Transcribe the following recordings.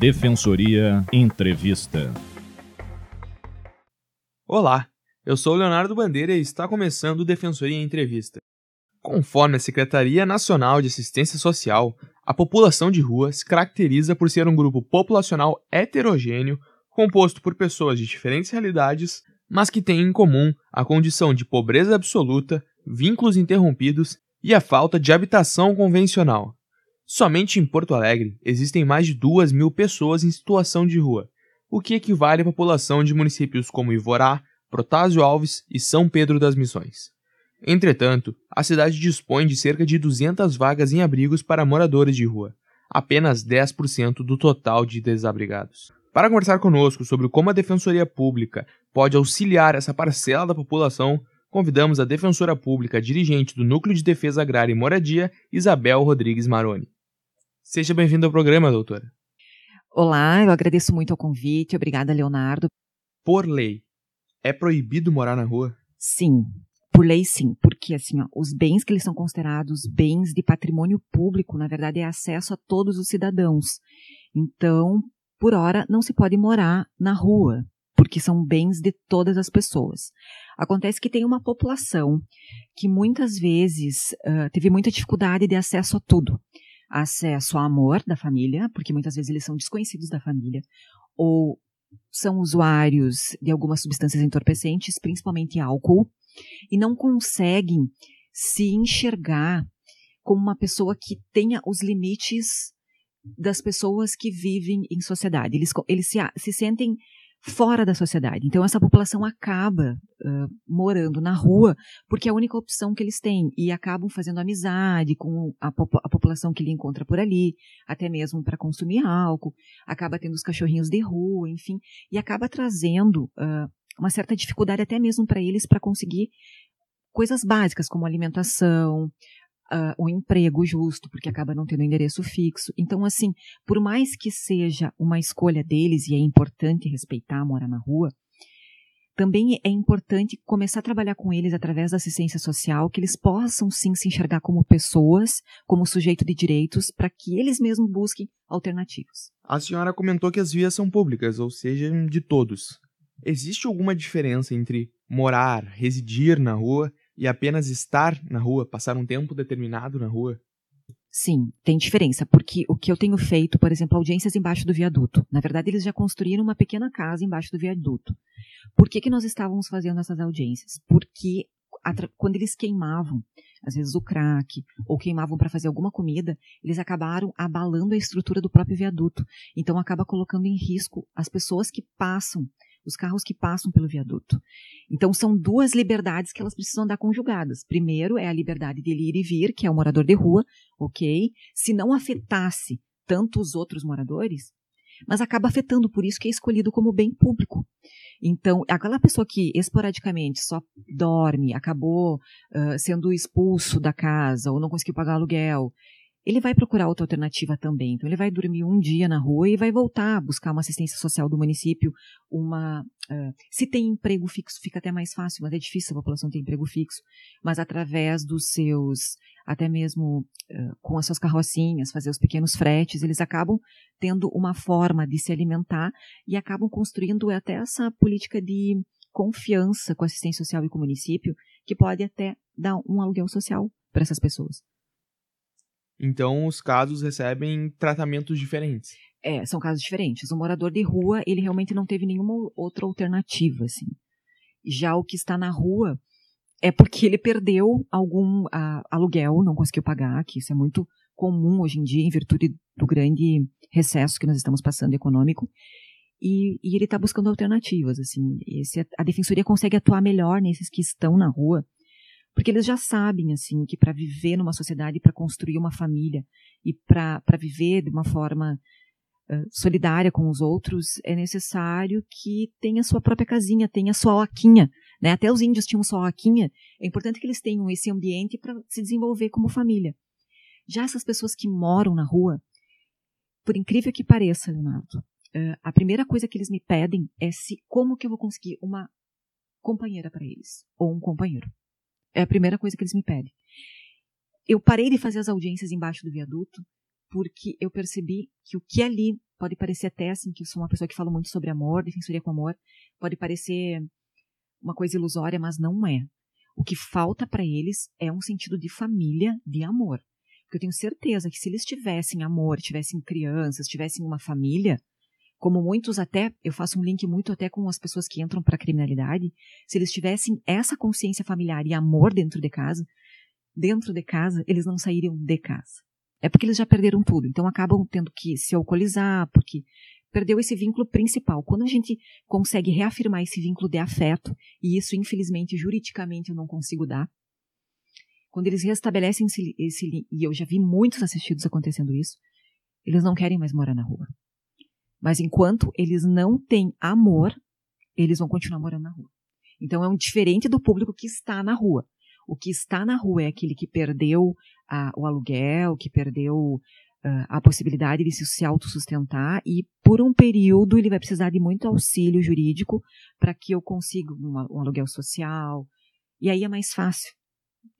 Defensoria Entrevista. Olá, eu sou Leonardo Bandeira e está começando o Defensoria Entrevista. Conforme a Secretaria Nacional de Assistência Social, a população de rua se caracteriza por ser um grupo populacional heterogêneo, composto por pessoas de diferentes realidades, mas que têm em comum a condição de pobreza absoluta, vínculos interrompidos e a falta de habitação convencional. Somente em Porto Alegre existem mais de duas mil pessoas em situação de rua, o que equivale à população de municípios como Ivorá, Protásio Alves e São Pedro das Missões. Entretanto, a cidade dispõe de cerca de 200 vagas em abrigos para moradores de rua, apenas 10% do total de desabrigados. Para conversar conosco sobre como a Defensoria Pública pode auxiliar essa parcela da população, convidamos a defensora pública dirigente do Núcleo de Defesa Agrária e Moradia, Isabel Rodrigues Maroni. Seja bem-vindo ao programa, doutora. Olá, eu agradeço muito o convite. Obrigada, Leonardo. Por lei, é proibido morar na rua? Sim, por lei sim, porque assim, ó, os bens que eles são considerados bens de patrimônio público, na verdade é acesso a todos os cidadãos. Então, por hora, não se pode morar na rua porque são bens de todas as pessoas. Acontece que tem uma população que muitas vezes uh, teve muita dificuldade de acesso a tudo. Acesso ao amor da família, porque muitas vezes eles são desconhecidos da família, ou são usuários de algumas substâncias entorpecentes, principalmente álcool, e não conseguem se enxergar como uma pessoa que tenha os limites das pessoas que vivem em sociedade. Eles, eles se, se sentem fora da sociedade. Então essa população acaba uh, morando na rua porque é a única opção que eles têm e acabam fazendo amizade com a, a população que ele encontra por ali, até mesmo para consumir álcool, acaba tendo os cachorrinhos de rua, enfim, e acaba trazendo uh, uma certa dificuldade até mesmo para eles para conseguir coisas básicas como alimentação, uh, um emprego justo, porque acaba não tendo endereço fixo. Então, assim, por mais que seja uma escolha deles, e é importante respeitar morar na rua, também é importante começar a trabalhar com eles através da assistência social, que eles possam sim se enxergar como pessoas, como sujeito de direitos, para que eles mesmos busquem alternativas. A senhora comentou que as vias são públicas, ou seja, de todos. Existe alguma diferença entre morar, residir na rua e apenas estar na rua, passar um tempo determinado na rua? Sim, tem diferença, porque o que eu tenho feito, por exemplo, audiências embaixo do viaduto. Na verdade, eles já construíram uma pequena casa embaixo do viaduto. Por que, que nós estávamos fazendo essas audiências? Porque quando eles queimavam, às vezes o crack, ou queimavam para fazer alguma comida, eles acabaram abalando a estrutura do próprio viaduto. Então acaba colocando em risco as pessoas que passam os carros que passam pelo viaduto. Então, são duas liberdades que elas precisam dar conjugadas. Primeiro é a liberdade de ir e vir, que é o morador de rua, ok? Se não afetasse tanto os outros moradores, mas acaba afetando, por isso que é escolhido como bem público. Então, aquela pessoa que esporadicamente só dorme, acabou uh, sendo expulso da casa ou não conseguiu pagar aluguel, ele vai procurar outra alternativa também. Então, ele vai dormir um dia na rua e vai voltar a buscar uma assistência social do município. Uma, uh, se tem emprego fixo, fica até mais fácil, mas é difícil a população ter emprego fixo. Mas através dos seus, até mesmo uh, com as suas carrocinhas, fazer os pequenos fretes, eles acabam tendo uma forma de se alimentar e acabam construindo até essa política de confiança com a assistência social e com o município, que pode até dar um aluguel social para essas pessoas. Então, os casos recebem tratamentos diferentes. É, são casos diferentes. O morador de rua, ele realmente não teve nenhuma outra alternativa, assim. Já o que está na rua é porque ele perdeu algum a, aluguel, não conseguiu pagar, que isso é muito comum hoje em dia, em virtude do grande recesso que nós estamos passando econômico. E, e ele está buscando alternativas, assim. Esse, a defensoria consegue atuar melhor nesses que estão na rua, porque eles já sabem, assim, que para viver numa sociedade, para construir uma família e para viver de uma forma solidária com os outros, é necessário que tenha sua própria casinha, tenha sua oaquinha. Né? Até os índios tinham sua oaquinha. É importante que eles tenham esse ambiente para se desenvolver como família. Já essas pessoas que moram na rua, por incrível que pareça, Leonardo, a primeira coisa que eles me pedem é se como que eu vou conseguir uma companheira para eles ou um companheiro. É a primeira coisa que eles me pedem. Eu parei de fazer as audiências embaixo do viaduto porque eu percebi que o que ali pode parecer até assim que eu sou uma pessoa que fala muito sobre amor, defensoria com amor, pode parecer uma coisa ilusória, mas não é. O que falta para eles é um sentido de família, de amor. Porque eu tenho certeza que se eles tivessem amor, tivessem crianças, tivessem uma família, como muitos até, eu faço um link muito até com as pessoas que entram para a criminalidade, se eles tivessem essa consciência familiar e amor dentro de casa, dentro de casa, eles não sairiam de casa. É porque eles já perderam tudo, então acabam tendo que se alcoolizar, porque perdeu esse vínculo principal. Quando a gente consegue reafirmar esse vínculo de afeto, e isso, infelizmente, juridicamente eu não consigo dar, quando eles restabelecem esse, esse e eu já vi muitos assistidos acontecendo isso, eles não querem mais morar na rua. Mas enquanto eles não têm amor, eles vão continuar morando na rua. Então é um diferente do público que está na rua. O que está na rua é aquele que perdeu a, o aluguel, que perdeu uh, a possibilidade de se autossustentar e por um período ele vai precisar de muito auxílio jurídico para que eu consiga um aluguel social. E aí é mais fácil,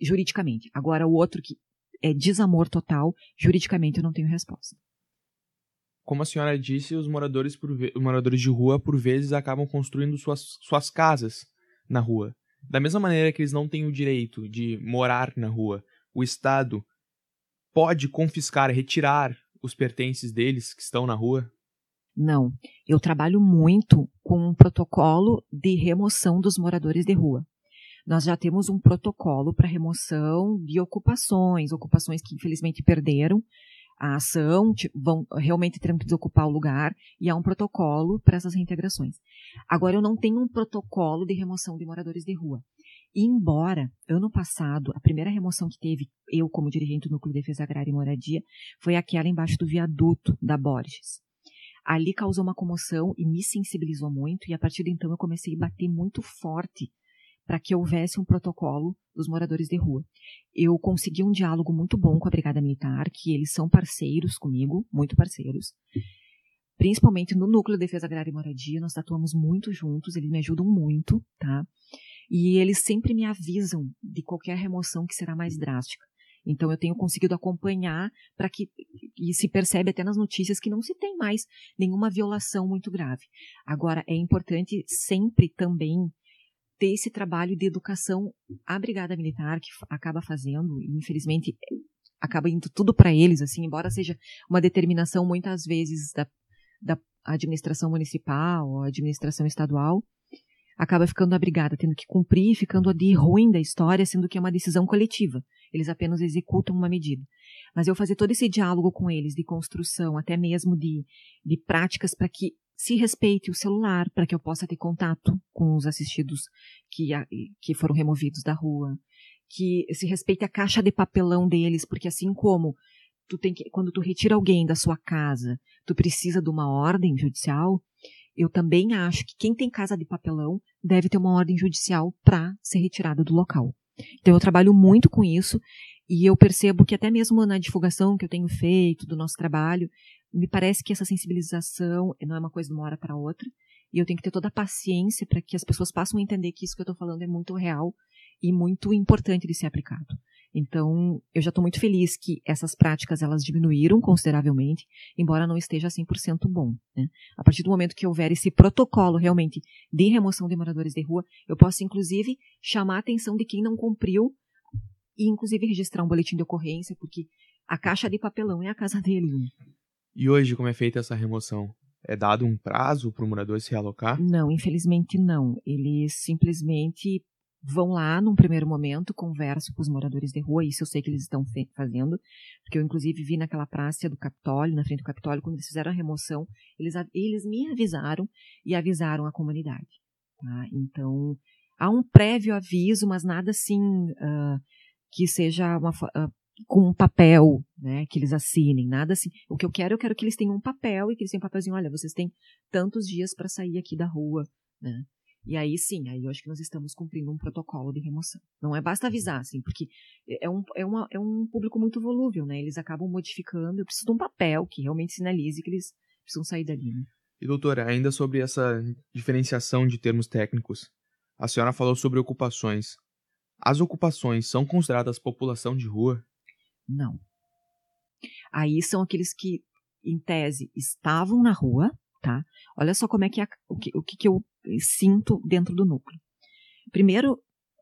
juridicamente. Agora o outro que é desamor total, juridicamente eu não tenho resposta. Como a senhora disse, os moradores, por moradores de rua, por vezes, acabam construindo suas, suas casas na rua. Da mesma maneira que eles não têm o direito de morar na rua, o Estado pode confiscar, retirar os pertences deles que estão na rua? Não. Eu trabalho muito com um protocolo de remoção dos moradores de rua. Nós já temos um protocolo para remoção de ocupações, ocupações que infelizmente perderam a ação, vão realmente terão que desocupar o lugar e há um protocolo para essas reintegrações. Agora, eu não tenho um protocolo de remoção de moradores de rua. embora, ano passado, a primeira remoção que teve, eu como dirigente do Núcleo de Defesa Agrária e Moradia, foi aquela embaixo do viaduto da Borges. Ali causou uma comoção e me sensibilizou muito, e a partir de então eu comecei a bater muito forte para que houvesse um protocolo dos moradores de rua. Eu consegui um diálogo muito bom com a Brigada Militar, que eles são parceiros comigo, muito parceiros. Principalmente no Núcleo de Defesa Agrária e Moradia, nós atuamos muito juntos, eles me ajudam muito, tá? E eles sempre me avisam de qualquer remoção que será mais drástica. Então eu tenho conseguido acompanhar para que e se percebe até nas notícias que não se tem mais nenhuma violação muito grave. Agora é importante sempre também ter esse trabalho de educação a Brigada Militar, que acaba fazendo, e infelizmente acaba indo tudo para eles, assim, embora seja uma determinação muitas vezes da, da administração municipal ou administração estadual, acaba ficando a brigada tendo que cumprir, ficando de ruim da história, sendo que é uma decisão coletiva. Eles apenas executam uma medida. Mas eu fazer todo esse diálogo com eles de construção, até mesmo de, de práticas para que se respeite o celular para que eu possa ter contato com os assistidos que, que foram removidos da rua, que se respeite a caixa de papelão deles, porque assim como tu tem que, quando tu retira alguém da sua casa, tu precisa de uma ordem judicial, eu também acho que quem tem casa de papelão deve ter uma ordem judicial para ser retirado do local. Então eu trabalho muito com isso e eu percebo que até mesmo na divulgação que eu tenho feito do nosso trabalho, me parece que essa sensibilização não é uma coisa de uma hora para outra, e eu tenho que ter toda a paciência para que as pessoas possam entender que isso que eu estou falando é muito real e muito importante de ser aplicado. Então, eu já estou muito feliz que essas práticas elas diminuíram consideravelmente, embora não esteja 100% bom. Né? A partir do momento que houver esse protocolo realmente de remoção de moradores de rua, eu posso inclusive chamar a atenção de quem não cumpriu e inclusive registrar um boletim de ocorrência, porque a caixa de papelão é a casa dele. E hoje, como é feita essa remoção? É dado um prazo para o morador se realocar? Não, infelizmente não. Eles simplesmente vão lá num primeiro momento, conversam com os moradores de rua, isso eu sei que eles estão fazendo, porque eu inclusive vi naquela praça do Capitólio, na frente do Capitólio, quando eles fizeram a remoção, eles, eles me avisaram e avisaram a comunidade. Tá? Então, há um prévio aviso, mas nada assim uh, que seja uma, uh, com um papel, né, que eles assinem, nada assim. O que eu quero, eu quero que eles tenham um papel e que eles tenham um papelzinho, olha, vocês têm tantos dias para sair aqui da rua, né? E aí sim, aí eu acho que nós estamos cumprindo um protocolo de remoção. Não é basta avisar, assim, porque é um, é, uma, é um público muito volúvel, né? Eles acabam modificando. Eu preciso de um papel que realmente sinalize que eles precisam sair dali, né? E doutora, ainda sobre essa diferenciação de termos técnicos, a senhora falou sobre ocupações. As ocupações são consideradas população de rua? Não. Aí são aqueles que em tese, estavam na rua, tá? Olha só como é que é, o, que, o que eu sinto dentro do núcleo. Primeiro,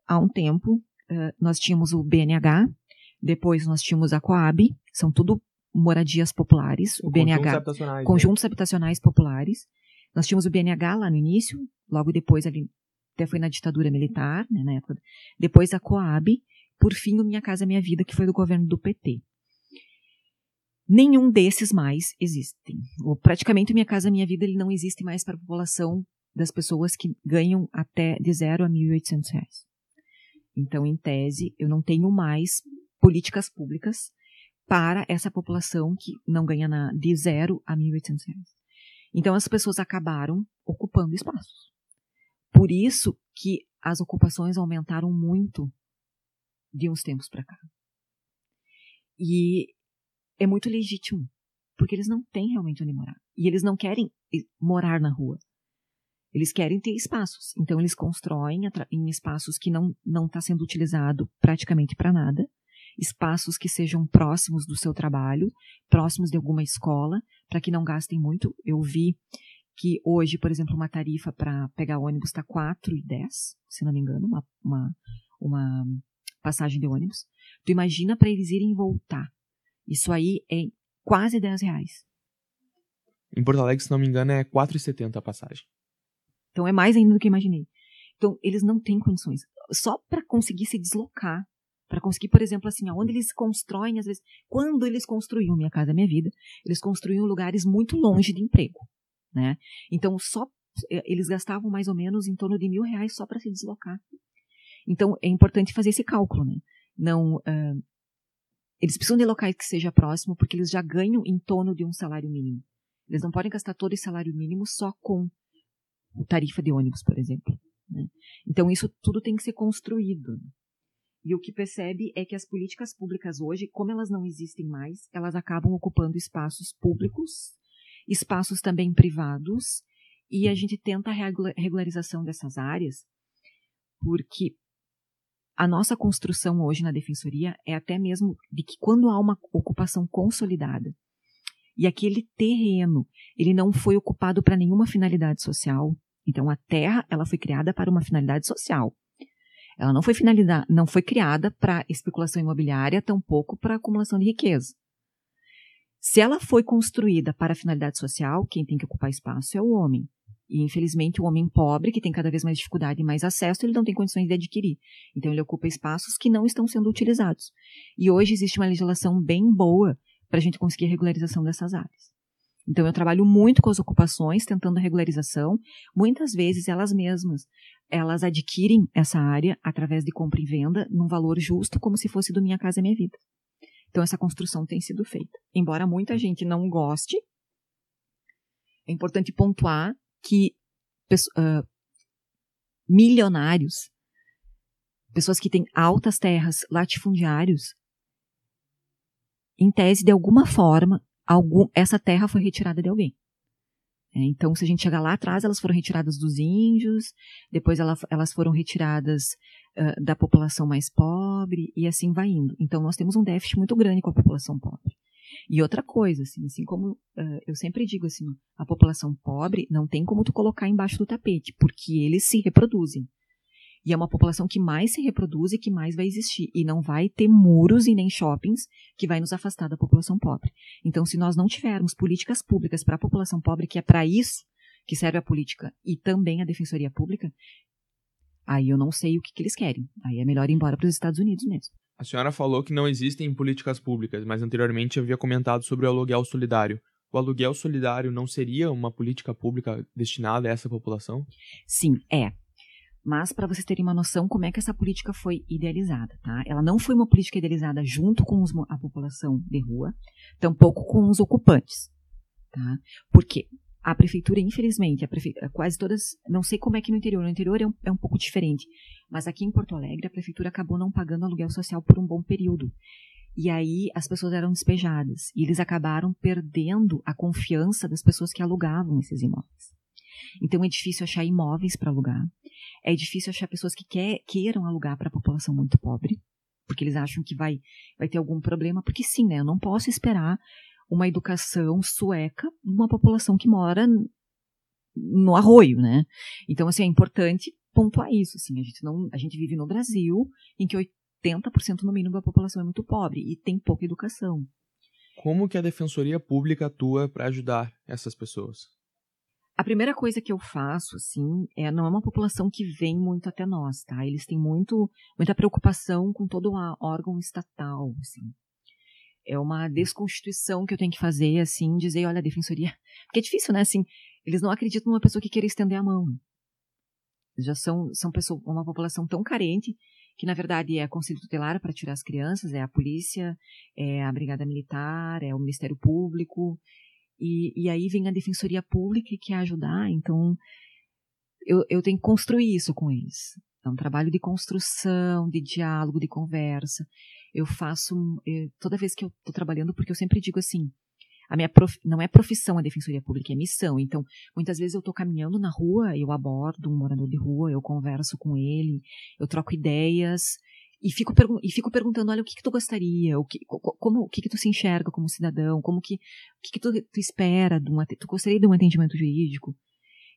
há um tempo, nós tínhamos o BNH, depois nós tínhamos a Coab, são tudo moradias populares, o BNH, conjuntos habitacionais, conjuntos né? habitacionais populares. Nós tínhamos o BNH lá no início, logo depois ali, até foi na ditadura militar, né, na época. Depois a Coab, por fim o Minha Casa Minha Vida, que foi do governo do PT. Nenhum desses mais existem. Ou, praticamente o Minha Casa Minha Vida ele não existe mais para a população das pessoas que ganham até de zero a 1.800 reais. Então, em tese, eu não tenho mais políticas públicas para essa população que não ganha na, de zero a 1.800 reais. Então, as pessoas acabaram ocupando espaços. Por isso que as ocupações aumentaram muito de uns tempos para cá. E é muito legítimo, porque eles não têm realmente onde morar. E eles não querem morar na rua. Eles querem ter espaços. Então, eles constroem em espaços que não está sendo utilizado praticamente para nada espaços que sejam próximos do seu trabalho, próximos de alguma escola, para que não gastem muito. Eu vi que hoje, por exemplo, uma tarifa para pegar ônibus está 4,10, se não me engano, uma, uma, uma passagem de ônibus. Tu imagina para eles irem voltar. Isso aí é quase 10 reais. Em Porto Alegre, se não me engano, é 4,70 a passagem. Então é mais ainda do que imaginei. Então, eles não têm condições. Só para conseguir se deslocar para conseguir, por exemplo, assim, onde eles constroem, às vezes, quando eles construíam Minha Casa Minha Vida, eles construíam lugares muito longe de emprego, né? Então, só eles gastavam mais ou menos em torno de mil reais só para se deslocar. Então, é importante fazer esse cálculo, né? Não, uh, eles precisam de locais que seja próximo, porque eles já ganham em torno de um salário mínimo. Eles não podem gastar todo esse salário mínimo só com tarifa de ônibus, por exemplo. Né? Então, isso tudo tem que ser construído. E o que percebe é que as políticas públicas hoje, como elas não existem mais, elas acabam ocupando espaços públicos, espaços também privados, e a gente tenta a regularização dessas áreas, porque a nossa construção hoje na defensoria é até mesmo de que quando há uma ocupação consolidada e aquele terreno ele não foi ocupado para nenhuma finalidade social, então a terra ela foi criada para uma finalidade social. Ela não foi não foi criada para especulação imobiliária, tampouco para acumulação de riqueza. Se ela foi construída para finalidade social, quem tem que ocupar espaço é o homem. E, infelizmente, o homem pobre, que tem cada vez mais dificuldade e mais acesso, ele não tem condições de adquirir. Então, ele ocupa espaços que não estão sendo utilizados. E hoje existe uma legislação bem boa para a gente conseguir a regularização dessas áreas. Então, eu trabalho muito com as ocupações, tentando a regularização. Muitas vezes, elas mesmas elas adquirem essa área através de compra e venda num valor justo, como se fosse do Minha Casa Minha Vida. Então, essa construção tem sido feita. Embora muita gente não goste, é importante pontuar que uh, milionários, pessoas que têm altas terras, latifundiários, em tese, de alguma forma, algum, essa terra foi retirada de alguém. É, então, se a gente chegar lá atrás, elas foram retiradas dos índios, depois ela, elas foram retiradas uh, da população mais pobre, e assim vai indo. Então, nós temos um déficit muito grande com a população pobre. E outra coisa, assim, assim como uh, eu sempre digo assim, a população pobre não tem como tu colocar embaixo do tapete, porque eles se reproduzem. E é uma população que mais se reproduz e que mais vai existir. E não vai ter muros e nem shoppings que vai nos afastar da população pobre. Então, se nós não tivermos políticas públicas para a população pobre, que é para isso que serve a política e também a defensoria pública, aí eu não sei o que, que eles querem. Aí é melhor ir embora para os Estados Unidos mesmo. A senhora falou que não existem políticas públicas, mas anteriormente havia comentado sobre o aluguel solidário. O aluguel solidário não seria uma política pública destinada a essa população? Sim, é. Mas para vocês terem uma noção como é que essa política foi idealizada, tá? Ela não foi uma política idealizada junto com os, a população de rua, tampouco com os ocupantes, tá? Porque a prefeitura, infelizmente, a quase todas, não sei como é que no interior, no interior é um, é um pouco diferente, mas aqui em Porto Alegre a prefeitura acabou não pagando aluguel social por um bom período. E aí as pessoas eram despejadas e eles acabaram perdendo a confiança das pessoas que alugavam esses imóveis. Então é difícil achar imóveis para alugar. É difícil achar pessoas que quer, queiram alugar para a população muito pobre, porque eles acham que vai, vai ter algum problema. Porque sim, né? Eu não posso esperar uma educação sueca numa população que mora no arroio, né? Então, assim, é importante pontuar isso, assim, a gente não, a gente vive no Brasil em que 80% no mínimo da população é muito pobre e tem pouca educação. Como que a defensoria pública atua para ajudar essas pessoas? A primeira coisa que eu faço, assim, é não é uma população que vem muito até nós, tá? Eles têm muito, muita preocupação com todo o órgão estatal, assim. É uma desconstituição que eu tenho que fazer, assim, dizer, olha, a defensoria. Porque é difícil, né? Assim, eles não acreditam numa pessoa que queira estender a mão. Já são, são pessoa, uma população tão carente que, na verdade, é Conselho Tutelar para tirar as crianças, é a polícia, é a Brigada Militar, é o Ministério Público. E, e aí vem a Defensoria Pública que quer ajudar, então eu, eu tenho que construir isso com eles. É um trabalho de construção, de diálogo, de conversa. Eu faço, eu, toda vez que eu estou trabalhando, porque eu sempre digo assim, a minha prof, não é profissão a defensoria pública, é missão. Então, muitas vezes eu estou caminhando na rua, eu abordo um morador de rua, eu converso com ele, eu troco ideias, e fico, e fico perguntando, olha, o que, que tu gostaria? O que, como, o que, que tu se enxerga como cidadão? Como que, o que, que tu, tu espera? De um, tu gostaria de um atendimento jurídico?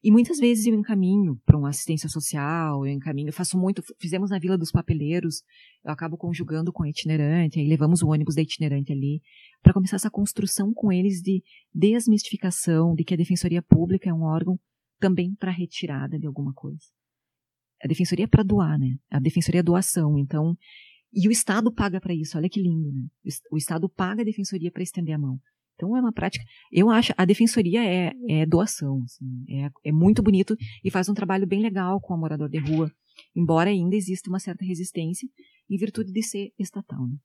E muitas vezes eu encaminho para uma assistência social, eu encaminho, eu faço muito, fizemos na Vila dos Papeleiros, eu acabo conjugando com a itinerante, aí levamos o ônibus da itinerante ali, para começar essa construção com eles de desmistificação de que a Defensoria Pública é um órgão também para retirada de alguma coisa a defensoria é para doar, né? A defensoria é doação, então e o Estado paga para isso. Olha que lindo, né? O Estado paga a defensoria para estender a mão. Então é uma prática. Eu acho a defensoria é, é doação, assim, é, é muito bonito e faz um trabalho bem legal com o morador de rua, embora ainda exista uma certa resistência em virtude de ser estatal. Né?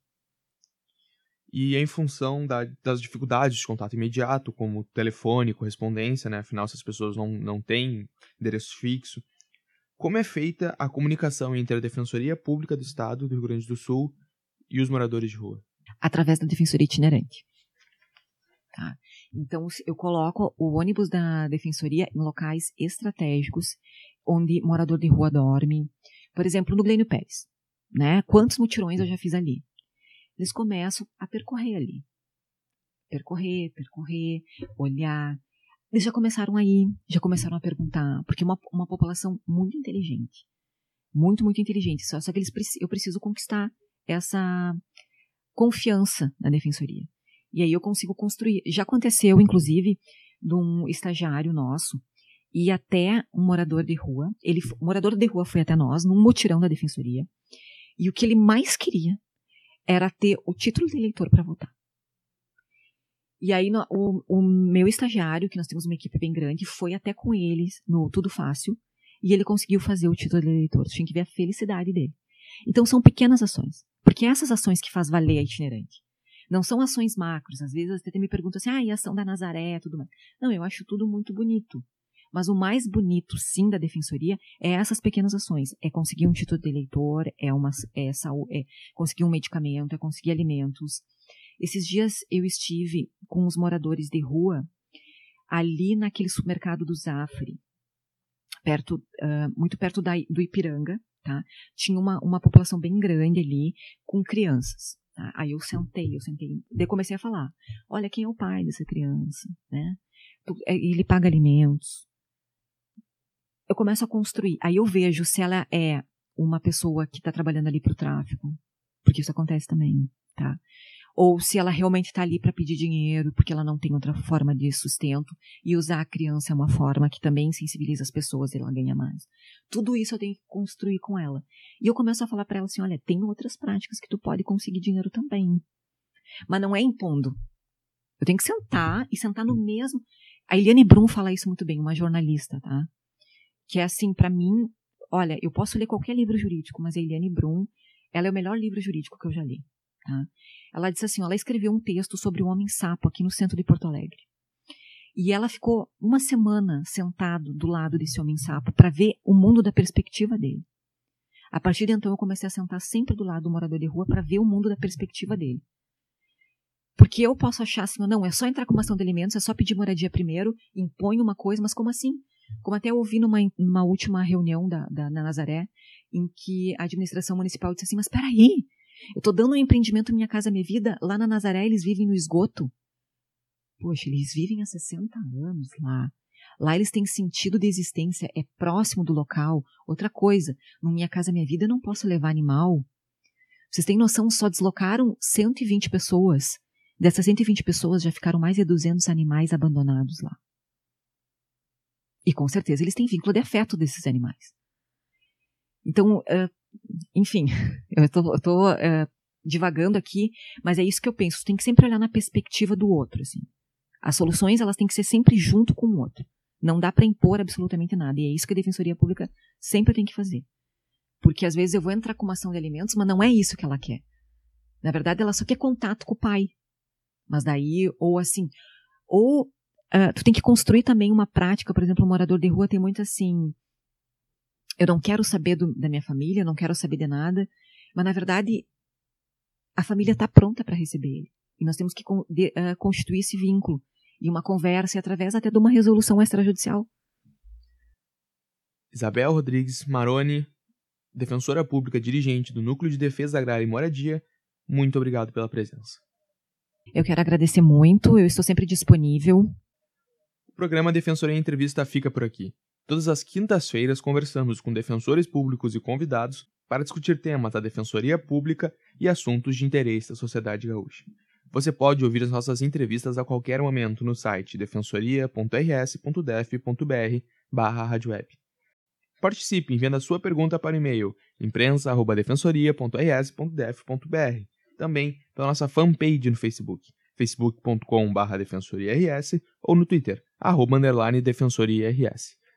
E em função da, das dificuldades de contato imediato, como telefone, correspondência, né? Afinal, essas pessoas não, não têm endereço fixo, como é feita a comunicação entre a Defensoria Pública do Estado do Rio Grande do Sul e os moradores de rua? Através da Defensoria Itinerante. Tá? Então, eu coloco o ônibus da Defensoria em locais estratégicos, onde morador de rua dorme. Por exemplo, no Glênio Pérez. Né? Quantos mutirões eu já fiz ali? Eles começam a percorrer ali. Percorrer, percorrer, olhar, eles já começaram aí, já começaram a perguntar, porque é uma, uma população muito inteligente. Muito, muito inteligente. Só, só que eles, eu preciso conquistar essa confiança na defensoria. E aí eu consigo construir. Já aconteceu, inclusive, de um estagiário nosso e até um morador de rua. Ele, morador de rua foi até nós, num mutirão da defensoria. E o que ele mais queria era ter o título de eleitor para votar. E aí no, o, o, meu estagiário, que nós temos uma equipe bem grande, foi até com eles no Tudo Fácil e ele conseguiu fazer o título de eleitor. Tinha que ver a felicidade dele. Então são pequenas ações, porque é essas ações que faz valer a itinerante. Não são ações macros. Às vezes até me perguntam assim, ah, e a ação da Nazaré, tudo mais. Não, eu acho tudo muito bonito. Mas o mais bonito, sim, da defensoria é essas pequenas ações. É conseguir um título de eleitor, é, uma, é, é conseguir um medicamento, é conseguir alimentos, esses dias eu estive com os moradores de rua ali naquele supermercado do Zafre, perto, uh, muito perto da, do Ipiranga, tá? Tinha uma, uma população bem grande ali com crianças. Tá? Aí eu sentei, eu sentei, daí comecei a falar, olha quem é o pai dessa criança, né? É, ele paga alimentos. Eu começo a construir. Aí eu vejo se ela é uma pessoa que está trabalhando ali para o tráfico, porque isso acontece também, tá? Ou se ela realmente está ali para pedir dinheiro porque ela não tem outra forma de sustento e usar a criança é uma forma que também sensibiliza as pessoas e ela ganha mais. Tudo isso eu tenho que construir com ela. E eu começo a falar para ela assim, olha, tem outras práticas que tu pode conseguir dinheiro também. Mas não é impondo. Eu tenho que sentar e sentar no mesmo. A Eliane Brum fala isso muito bem, uma jornalista, tá? Que é assim, para mim, olha, eu posso ler qualquer livro jurídico, mas a Eliane Brum, ela é o melhor livro jurídico que eu já li. Tá? Ela disse assim: ela escreveu um texto sobre o homem sapo aqui no centro de Porto Alegre. E ela ficou uma semana sentado do lado desse homem sapo para ver o mundo da perspectiva dele. A partir de então eu comecei a sentar sempre do lado do morador de rua para ver o mundo da perspectiva dele. Porque eu posso achar assim, não, é só entrar com uma ação de alimentos, é só pedir moradia primeiro, impõe uma coisa, mas como assim? Como até eu ouvi numa, numa última reunião da, da, da Nazaré, em que a administração municipal disse assim, mas peraí, eu estou dando um empreendimento Minha Casa Minha Vida, lá na Nazaré eles vivem no esgoto. Poxa, eles vivem há 60 anos lá. Lá eles têm sentido de existência, é próximo do local. Outra coisa, no Minha Casa Minha Vida eu não posso levar animal. Vocês têm noção, só deslocaram 120 pessoas. Dessas 120 pessoas já ficaram mais de 200 animais abandonados lá. E com certeza eles têm vínculo de afeto desses animais. Então, enfim, eu estou uh, divagando aqui, mas é isso que eu penso. Tem que sempre olhar na perspectiva do outro. Assim. As soluções elas têm que ser sempre junto com o outro. Não dá para impor absolutamente nada. E é isso que a Defensoria Pública sempre tem que fazer. Porque às vezes eu vou entrar com uma ação de alimentos, mas não é isso que ela quer. Na verdade, ela só quer contato com o pai. Mas daí, ou assim, ou uh, tu tem que construir também uma prática, por exemplo, o morador de rua tem muito assim, eu não quero saber do, da minha família, não quero saber de nada, mas na verdade a família está pronta para receber ele. E nós temos que de, uh, constituir esse vínculo e uma conversa e através até de uma resolução extrajudicial. Isabel Rodrigues Maroni, defensora pública dirigente do Núcleo de Defesa Agrária e Moradia, muito obrigado pela presença. Eu quero agradecer muito, eu estou sempre disponível. O programa Defensoria Entrevista fica por aqui. Todas as quintas-feiras conversamos com defensores públicos e convidados para discutir temas da Defensoria Pública e assuntos de interesse da sociedade gaúcha. Você pode ouvir as nossas entrevistas a qualquer momento no site defensoria.rs.def.br barra Participe enviando a sua pergunta para o e-mail imprensa.defensoria.rs.def.br Também pela nossa fanpage no Facebook, facebook.com.br defensoriars ou no Twitter, defensoriars.